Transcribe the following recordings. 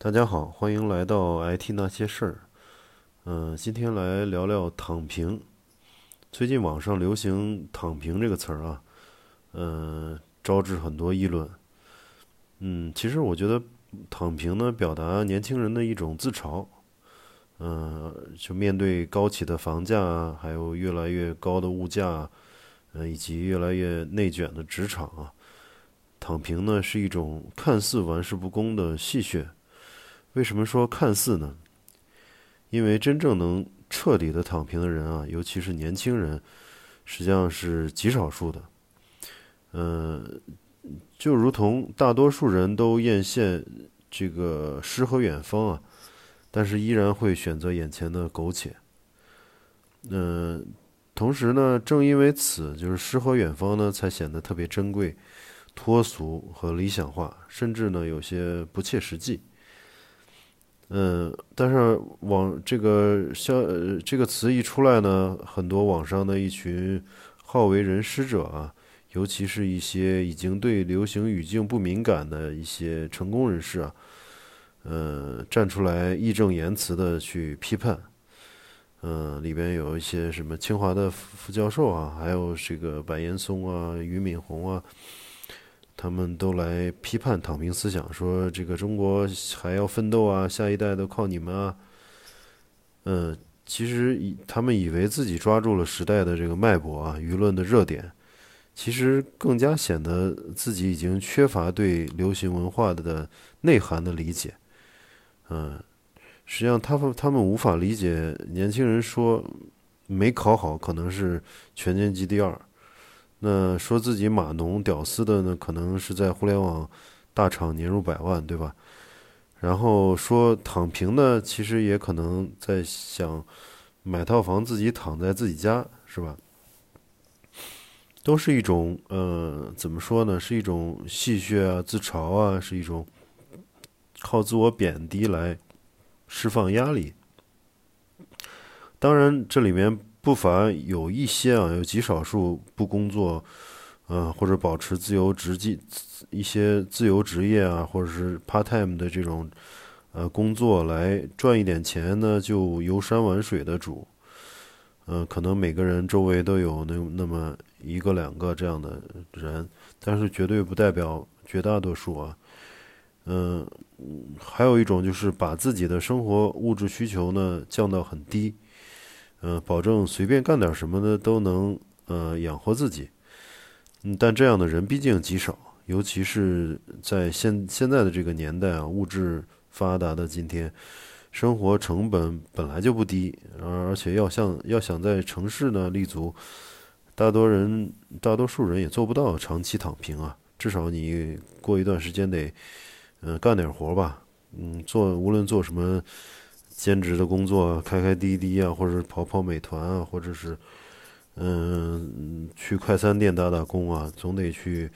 大家好，欢迎来到 IT 那些事儿。嗯、今天来聊聊躺平。最近网上流行“躺平”这个词儿啊，嗯、招致很多议论。嗯，其实我觉得躺平呢，表达年轻人的一种自嘲。嗯、就面对高企的房价，还有越来越高的物价，呃，以及越来越内卷的职场啊，躺平呢是一种看似玩世不恭的戏谑。为什么说看似呢？因为真正能彻底的躺平的人啊，尤其是年轻人，实际上是极少数的。嗯、就如同大多数人都艳羡这个诗和远方啊，但是依然会选择眼前的苟且。嗯、同时呢，正因为此，就是诗和远方呢，才显得特别珍贵、脱俗和理想化，甚至呢有些不切实际。嗯，但是网这个消呃这个词一出来呢，很多网上的一群好为人师者啊，尤其是一些已经对流行语境不敏感的一些成功人士啊，呃，站出来义正言辞的去批判。嗯、里边有一些什么清华的副副教授啊，还有这个白岩松啊、俞敏洪啊，他们都来批判躺平思想，说这个中国还要奋斗啊，下一代都靠你们啊。嗯，其实以他们以为自己抓住了时代的这个脉搏啊，舆论的热点，其实更加显得自己已经缺乏对流行文化的内涵的理解。嗯，实际上他们他们无法理解年轻人说没考好可能是全年级第二。那说自己码农屌丝的呢，可能是在互联网大厂年入百万，对吧？然后说躺平的，其实也可能在想买套房自己躺在自己家，是吧？都是一种呃，怎么说呢？是一种戏谑啊、自嘲啊，是一种靠自我贬低来释放压力。当然，这里面不乏有一些啊，有极少数不工作，呃，或者保持自由职业一些自由职业啊，或者是 part time 的这种呃工作来赚一点钱呢，就游山玩水的主。嗯、可能每个人周围都有那那么一个两个这样的人，但是绝对不代表绝大多数啊。嗯、还有一种就是把自己的生活物质需求呢降到很低。嗯，保证随便干点什么的都能呃养活自己。嗯，但这样的人毕竟极少，尤其是在现现在的这个年代啊，物质发达的今天，生活成本本来就不低，而而且要像要想在城市呢立足，大多人大多数人也做不到长期躺平啊。至少你过一段时间得嗯、干点活吧，嗯，做无论做什么。兼职的工作，开开滴滴啊，或者是跑跑美团啊，或者是嗯去快餐店打打工啊，总得去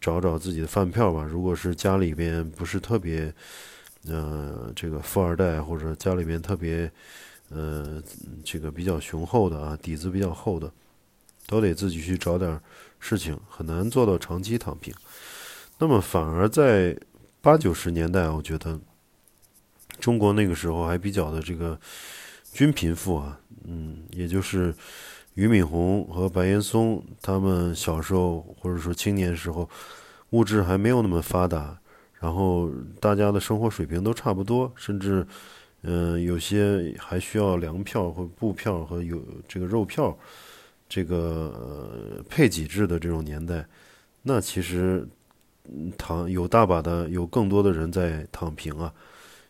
找找自己的饭票吧。如果是家里边不是特别呃这个富二代，或者家里边特别呃这个比较雄厚的啊，底子比较厚的，都得自己去找点事情，很难做到长期躺平。那么反而在八九十年代，我觉得。中国那个时候还比较的这个均贫富啊，嗯，也就是俞敏洪和白岩松他们小时候或者说青年时候，物质还没有那么发达，然后大家的生活水平都差不多，甚至嗯、有些还需要粮票或布票和有这个肉票，这个、呃、配给制的这种年代，那其实躺有大把的有更多的人在躺平啊。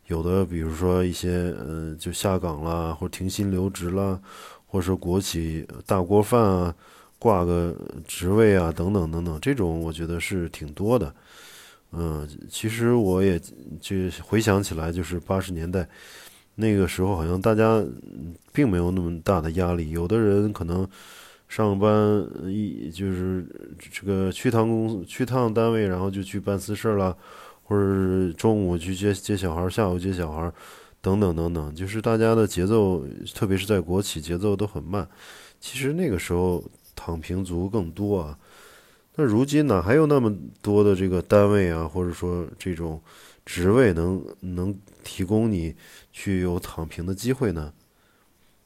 有的，比如说一些，嗯、呃，就下岗啦，或者停薪留职啦，或者说国企大锅饭啊，挂个职位啊，等等等等，这种我觉得是挺多的。嗯，其实我也就回想起来，就是八十年代那个时候，好像大家并没有那么大的压力。有的人可能上班一就是这个去趟公去趟单位，然后就去办私事啦。或者是中午去接接小孩，下午接小孩，等等等等，就是大家的节奏，特别是在国企，节奏都很慢。其实那个时候躺平族更多啊。那如今哪还有那么多的这个单位啊，或者说这种职位能能提供你去有躺平的机会呢？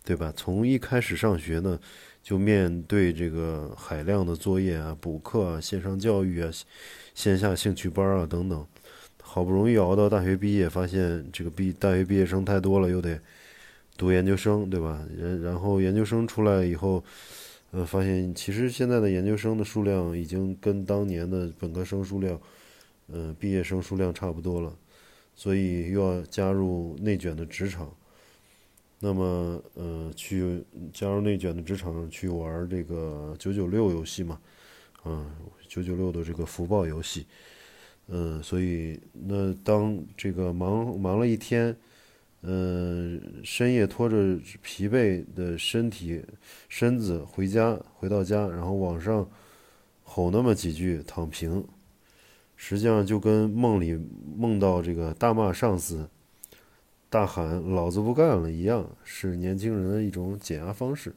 对吧？从一开始上学呢，就面对这个海量的作业啊、补课啊、线上教育啊、线下兴趣班啊等等，好不容易熬到大学毕业，发现这个毕大学毕业生太多了，又得读研究生，对吧？然然后研究生出来以后，呃，发现其实现在的研究生的数量已经跟当年的本科生数量，呃，毕业生数量差不多了，所以又要加入内卷的职场。那么，呃，去加入内卷的职场去玩这个九九六游戏嘛，嗯，九九六的这个福报游戏，嗯，所以那当这个忙忙了一天，嗯，深夜拖着疲惫的身体身子回家，回到家，然后往上吼那么几句躺平，实际上就跟梦里梦到这个大骂上司。大喊“老子不干了”一样，是年轻人的一种减压方式。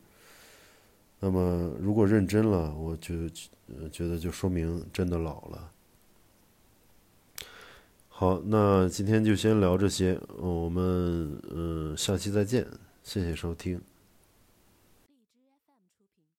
那么，如果认真了，我就觉得就说明真的老了。好，那今天就先聊这些，我们嗯下期再见，谢谢收听。